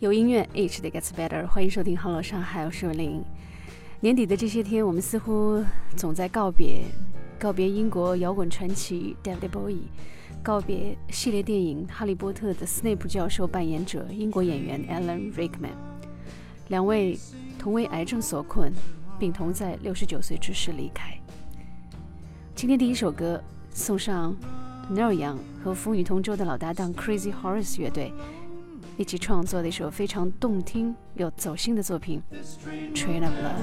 有音乐，Each day gets better。欢迎收听《Hello 上海》，我是文玲。年底的这些天，我们似乎总在告别，告别英国摇滚传奇 David Bowie，告别系列电影《哈利波特》的斯内普教授扮演者英国演员 Alan Rickman，两位同为癌症所困，并同在六十九岁之时离开。今天第一首歌送上 Neil Young 和风雨同舟的老搭档 Crazy Horse 乐队。一起创作的一首非常动听又走心的作品《Train of Love》。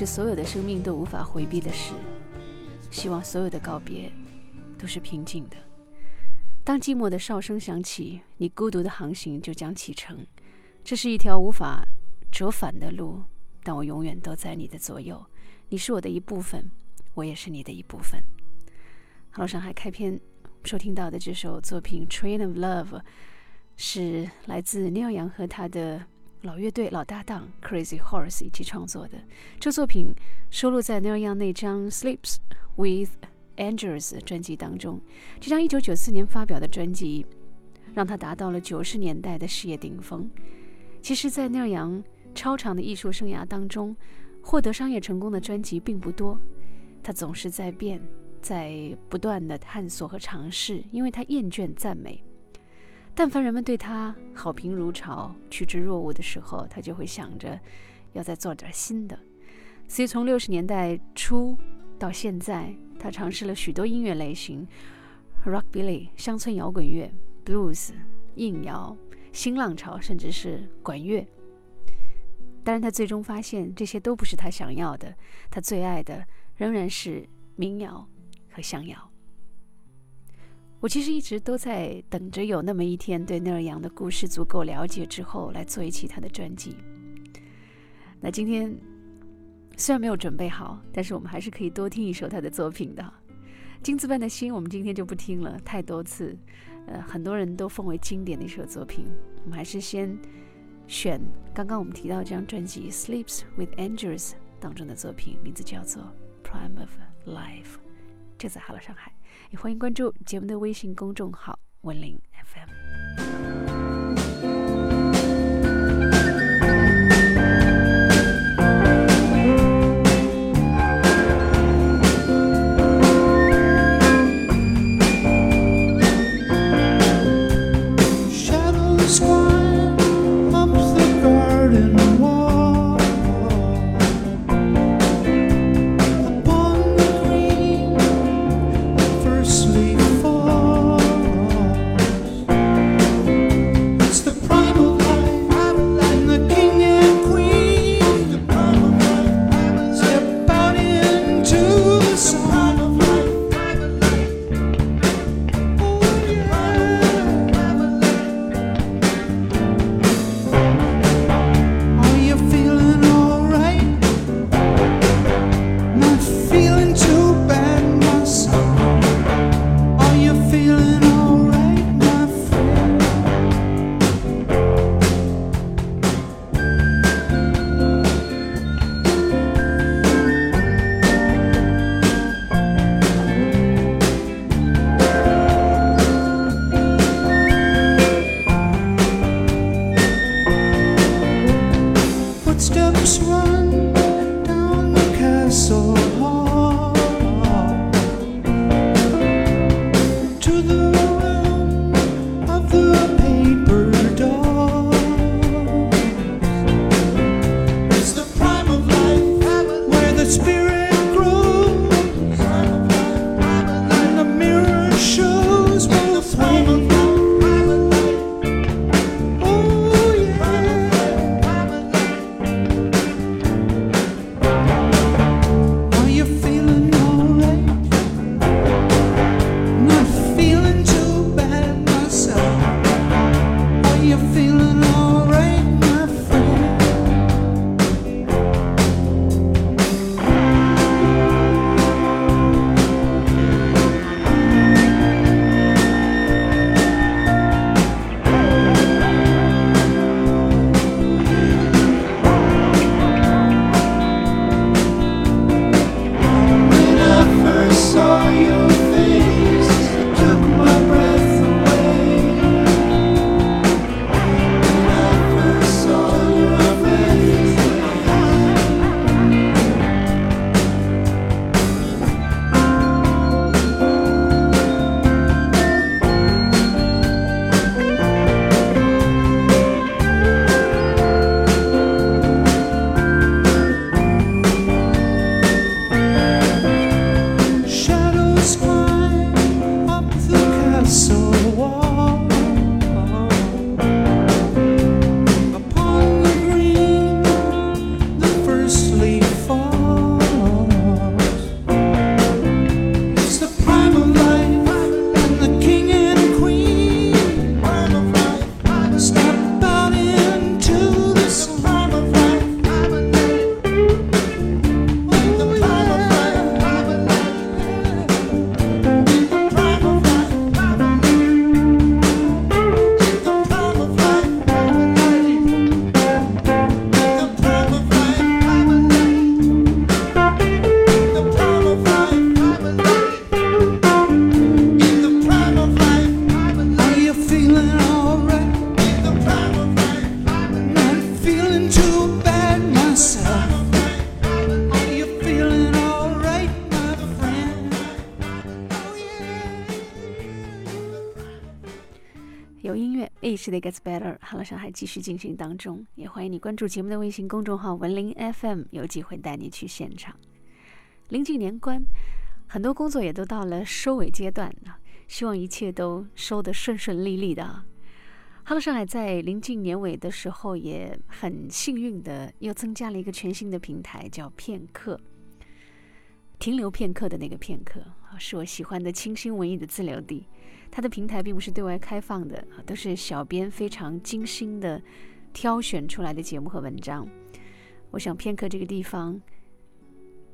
是所有的生命都无法回避的事。希望所有的告别都是平静的。当寂寞的哨声响起，你孤独的航行就将启程。这是一条无法折返的路，但我永远都在你的左右。你是我的一部分，我也是你的一部分。好，上海开篇收听到的这首作品《Train of Love》是来自 neon 和他的老乐队老搭档 Crazy Horse 一起创作的。这作品收录在 Neil Young 那张《Sleeps with Angels》专辑当中。这张1994年发表的专辑，让他达到了90年代的事业顶峰。其实，在 Neil Young 超长的艺术生涯当中，获得商业成功的专辑并不多。他总是在变，在不断的探索和尝试，因为他厌倦赞美。但凡人们对他好评如潮、趋之若鹜的时候，他就会想着要再做点新的。所以从六十年代初到现在，他尝试了许多音乐类型：rockabilly、乡村摇滚乐、blues、硬摇、新浪潮，甚至是管乐。但是，他最终发现这些都不是他想要的。他最爱的仍然是民谣和乡谣。我其实一直都在等着有那么一天，对内尔杨的故事足够了解之后，来做一期他的专辑。那今天虽然没有准备好，但是我们还是可以多听一首他的作品的。金子般的心，我们今天就不听了，太多次，呃，很多人都奉为经典的一首作品。我们还是先选刚刚我们提到这张专辑《Sleeps with Angels》当中的作品，名字叫做《Prime of Life》。这次好了，上海。也欢迎关注节目的微信公众号“文林 FM”。It gets better。哈喽，上海继续进行当中，也欢迎你关注节目的微信公众号“文林 FM”，有机会带你去现场。临近年关，很多工作也都到了收尾阶段了，希望一切都收得顺顺利利的。哈喽，上海在临近年尾的时候，也很幸运的又增加了一个全新的平台，叫片刻。停留片刻的那个片刻啊，是我喜欢的清新文艺的自留地。它的平台并不是对外开放的，都是小编非常精心的挑选出来的节目和文章。我想片刻这个地方，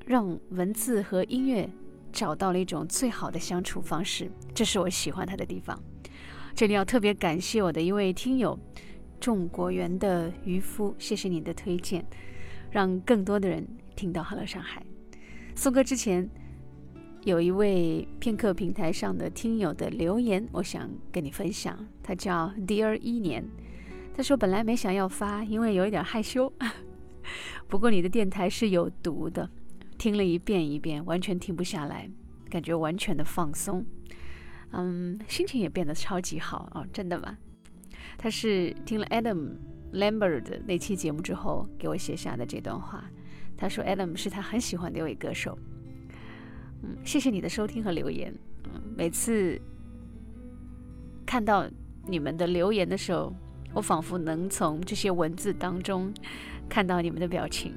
让文字和音乐找到了一种最好的相处方式，这是我喜欢它的地方。这里要特别感谢我的一位听友，众果园的渔夫，谢谢你的推荐，让更多的人听到《Hello 上海》。送歌之前，有一位片刻平台上的听友的留言，我想跟你分享。他叫 Dear 一年，他说本来没想要发，因为有一点害羞。不过你的电台是有毒的，听了一遍一遍，完全停不下来，感觉完全的放松，嗯，心情也变得超级好哦，真的吗？他是听了 Adam Lambert 的那期节目之后给我写下的这段话。他说 Adam 是他很喜欢的一位歌手。嗯，谢谢你的收听和留言。嗯，每次看到你们的留言的时候，我仿佛能从这些文字当中。看到你们的表情，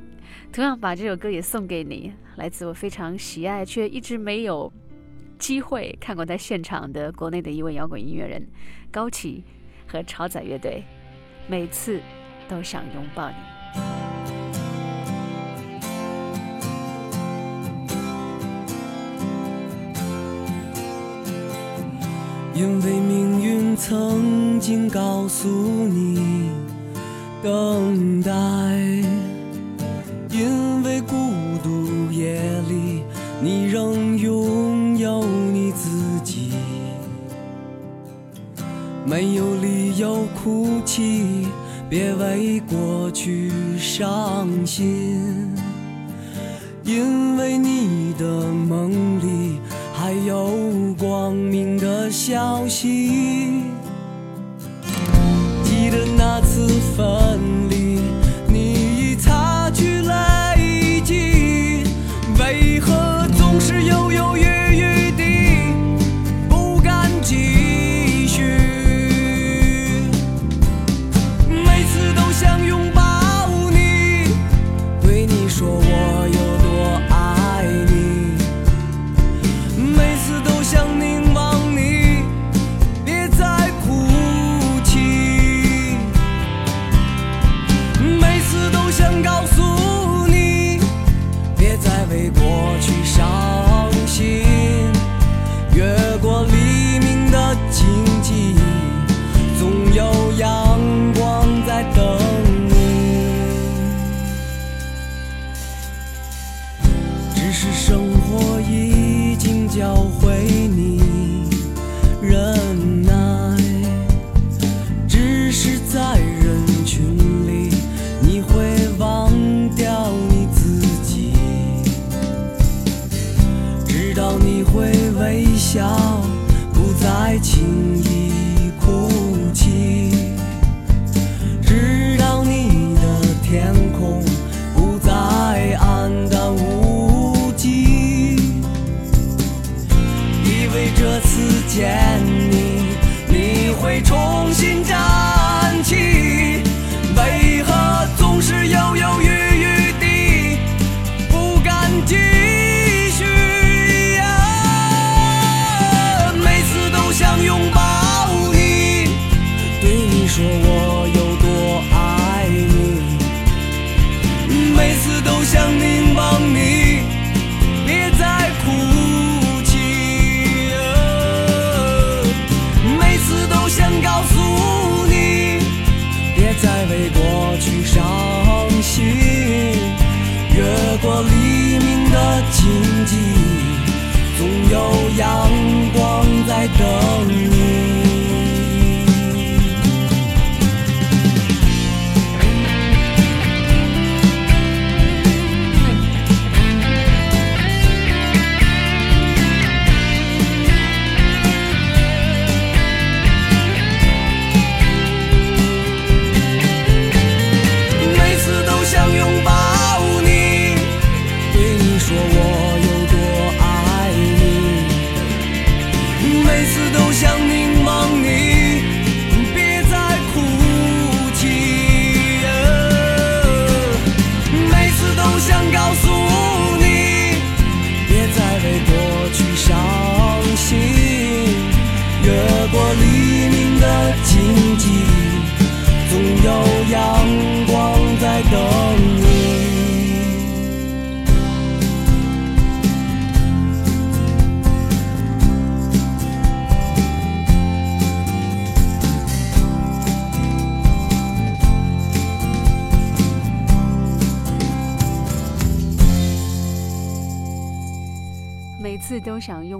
同样把这首歌也送给你，来自我非常喜爱却一直没有机会看过他现场的国内的一位摇滚音乐人高旗和超载乐队，每次都想拥抱你。因为命运曾经告诉你。等待，因为孤独夜里，你仍拥有你自己，没有理由哭泣，别为过去伤心，因为你的梦里还有光明的消息。记得那次分笑，不再轻有阳光在等你。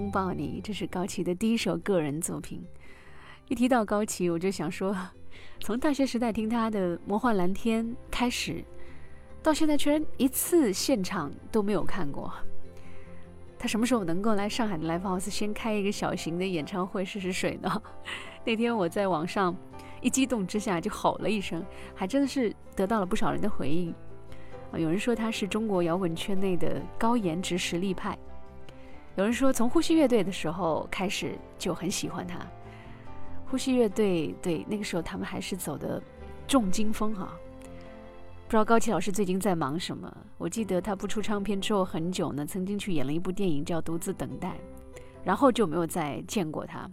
抱你，这是高旗的第一首个人作品。一提到高旗，我就想说，从大学时代听他的《魔幻蓝天》开始，到现在居然一次现场都没有看过。他什么时候能够来上海的 Live House 先开一个小型的演唱会试试水呢？那天我在网上一激动之下就吼了一声，还真的是得到了不少人的回应。有人说他是中国摇滚圈内的高颜值实力派，有人说从呼吸乐队的时候开始就很喜欢他。呼吸乐队对那个时候他们还是走的重金风哈。不知道高奇老师最近在忙什么？我记得他不出唱片之后很久呢，曾经去演了一部电影叫《独自等待》，然后就没有再见过他。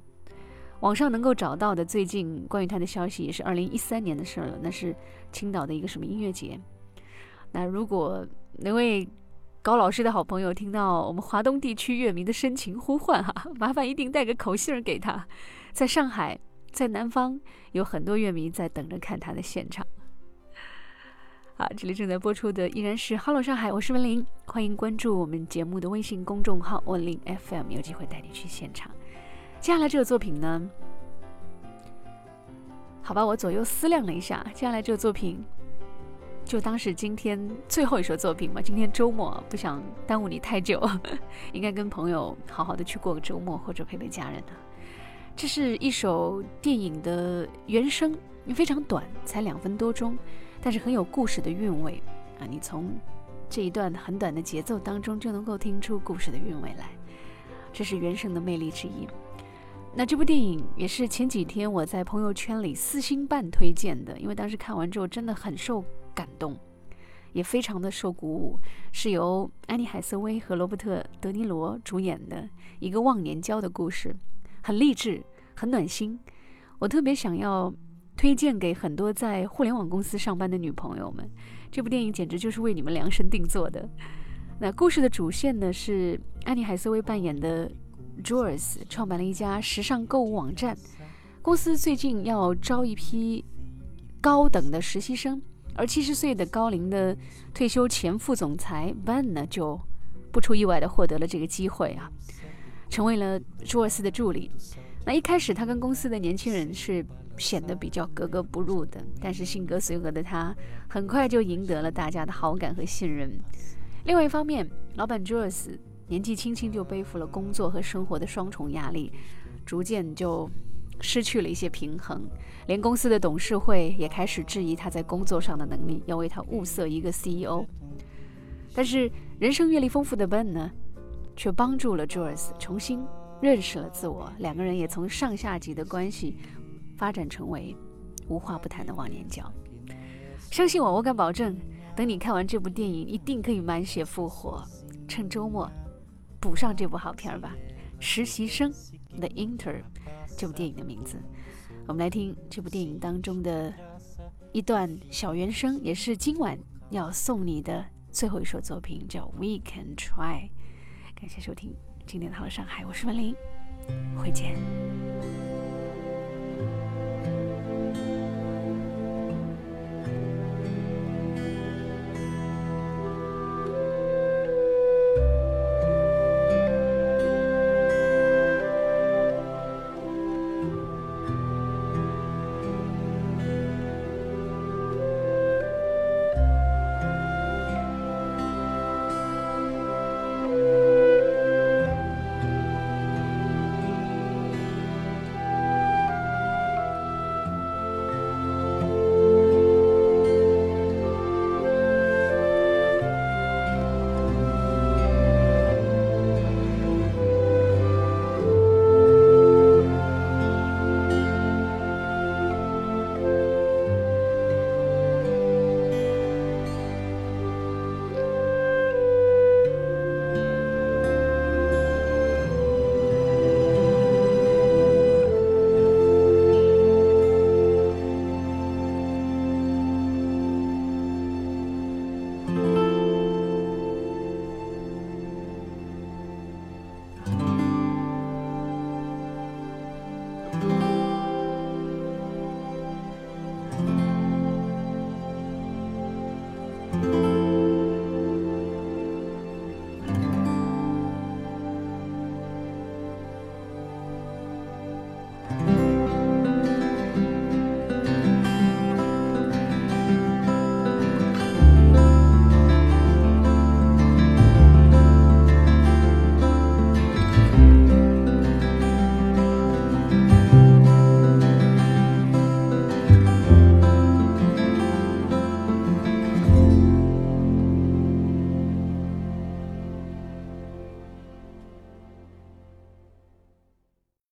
网上能够找到的最近关于他的消息也是二零一三年的事了，那是青岛的一个什么音乐节。那如果哪位高老师的好朋友听到我们华东地区乐迷的深情呼唤哈，麻烦一定带个口信儿给他。在上海，在南方有很多乐迷在等着看他的现场。好，这里正在播出的依然是《Hello 上海》，我是文玲，欢迎关注我们节目的微信公众号“文玲 FM”，有机会带你去现场。接下来这个作品呢，好吧，我左右思量了一下，接下来这个作品。就当是今天最后一首作品嘛。今天周末不想耽误你太久，应该跟朋友好好的去过个周末，或者陪陪家人呢。这是一首电影的原声，非常短，才两分多钟，但是很有故事的韵味啊！你从这一段很短的节奏当中就能够听出故事的韵味来，这是原声的魅力之一。那这部电影也是前几天我在朋友圈里四星半推荐的，因为当时看完之后真的很受。感动，也非常的受鼓舞。是由安妮海瑟薇和罗伯特德尼罗主演的一个忘年交的故事，很励志，很暖心。我特别想要推荐给很多在互联网公司上班的女朋友们，这部电影简直就是为你们量身定做的。那故事的主线呢是安妮海瑟薇扮演的 Joyce，创办了一家时尚购物网站，公司最近要招一批高等的实习生。而七十岁的高龄的退休前副总裁 Ben 呢，就不出意外的获得了这个机会啊，成为了朱尔斯的助理。那一开始，他跟公司的年轻人是显得比较格格不入的，但是性格随和的他，很快就赢得了大家的好感和信任。另外一方面，老板朱尔斯年纪轻轻就背负了工作和生活的双重压力，逐渐就。失去了一些平衡，连公司的董事会也开始质疑他在工作上的能力，要为他物色一个 CEO。但是人生阅历丰富的 Ben 呢，却帮助了 Joyce 重新认识了自我，两个人也从上下级的关系发展成为无话不谈的忘年交。相信我，我敢保证，等你看完这部电影，一定可以满血复活。趁周末补上这部好片儿吧，《实习生》The Inter。这部电影的名字，我们来听这部电影当中的一段小原声，也是今晚要送你的最后一首作品，叫《We Can Try》。感谢收听今天的《好上海》，我是文玲，回见。